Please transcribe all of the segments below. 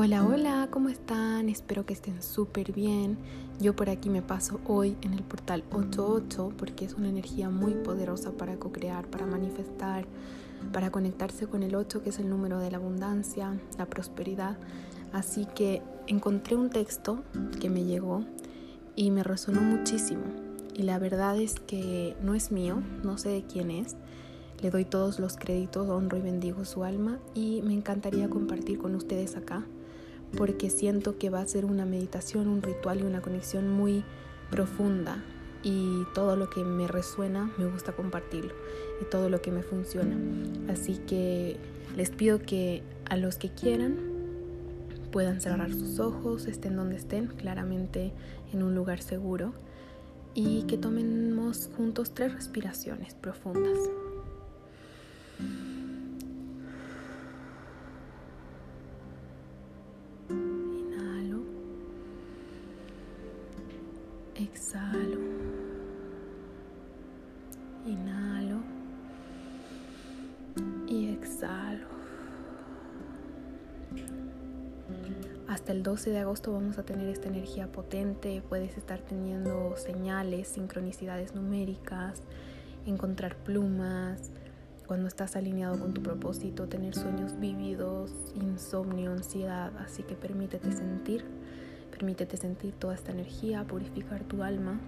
Hola, hola, ¿cómo están? Espero que estén súper bien. Yo por aquí me paso hoy en el portal 88 porque es una energía muy poderosa para co-crear, para manifestar, para conectarse con el 8 que es el número de la abundancia, la prosperidad. Así que encontré un texto que me llegó y me resonó muchísimo. Y la verdad es que no es mío, no sé de quién es. Le doy todos los créditos, honro y bendigo su alma y me encantaría compartir con ustedes acá porque siento que va a ser una meditación, un ritual y una conexión muy profunda y todo lo que me resuena me gusta compartirlo y todo lo que me funciona. Así que les pido que a los que quieran puedan cerrar sus ojos, estén donde estén, claramente en un lugar seguro y que tomemos juntos tres respiraciones profundas. Exhalo. Inhalo. Y exhalo. Hasta el 12 de agosto vamos a tener esta energía potente. Puedes estar teniendo señales, sincronicidades numéricas, encontrar plumas, cuando estás alineado con tu propósito, tener sueños vívidos, insomnio, ansiedad. Así que permítete sentir Permítete sentir toda esta energía, purificar tu alma.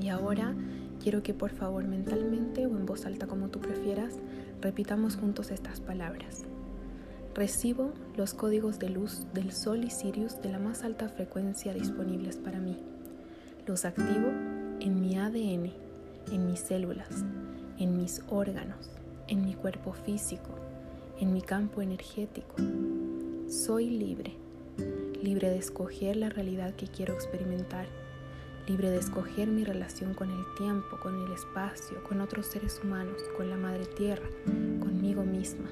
Y ahora quiero que por favor mentalmente o en voz alta como tú prefieras, repitamos juntos estas palabras. Recibo los códigos de luz del Sol y Sirius de la más alta frecuencia disponibles para mí. Los activo en mi ADN, en mis células, en mis órganos, en mi cuerpo físico, en mi campo energético. Soy libre libre de escoger la realidad que quiero experimentar, libre de escoger mi relación con el tiempo, con el espacio, con otros seres humanos, con la Madre Tierra, conmigo misma.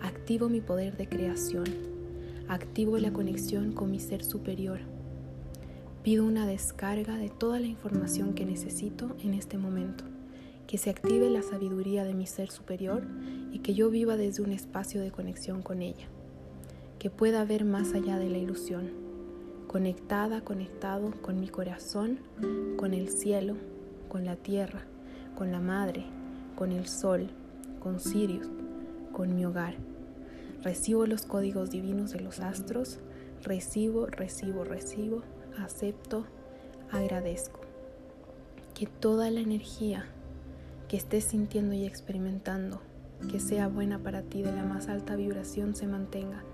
Activo mi poder de creación, activo la conexión con mi ser superior. Pido una descarga de toda la información que necesito en este momento, que se active la sabiduría de mi ser superior y que yo viva desde un espacio de conexión con ella que pueda ver más allá de la ilusión, conectada, conectado con mi corazón, con el cielo, con la tierra, con la madre, con el sol, con Sirius, con mi hogar. Recibo los códigos divinos de los astros, recibo, recibo, recibo, acepto, agradezco. Que toda la energía que estés sintiendo y experimentando, que sea buena para ti de la más alta vibración, se mantenga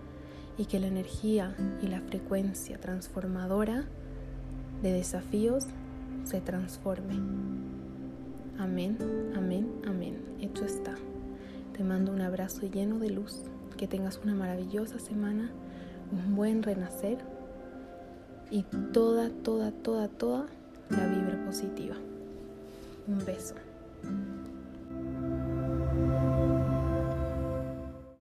y que la energía y la frecuencia transformadora de desafíos se transforme. Amén, amén, amén. Hecho está. Te mando un abrazo lleno de luz. Que tengas una maravillosa semana, un buen renacer y toda, toda, toda, toda la vibra positiva. Un beso.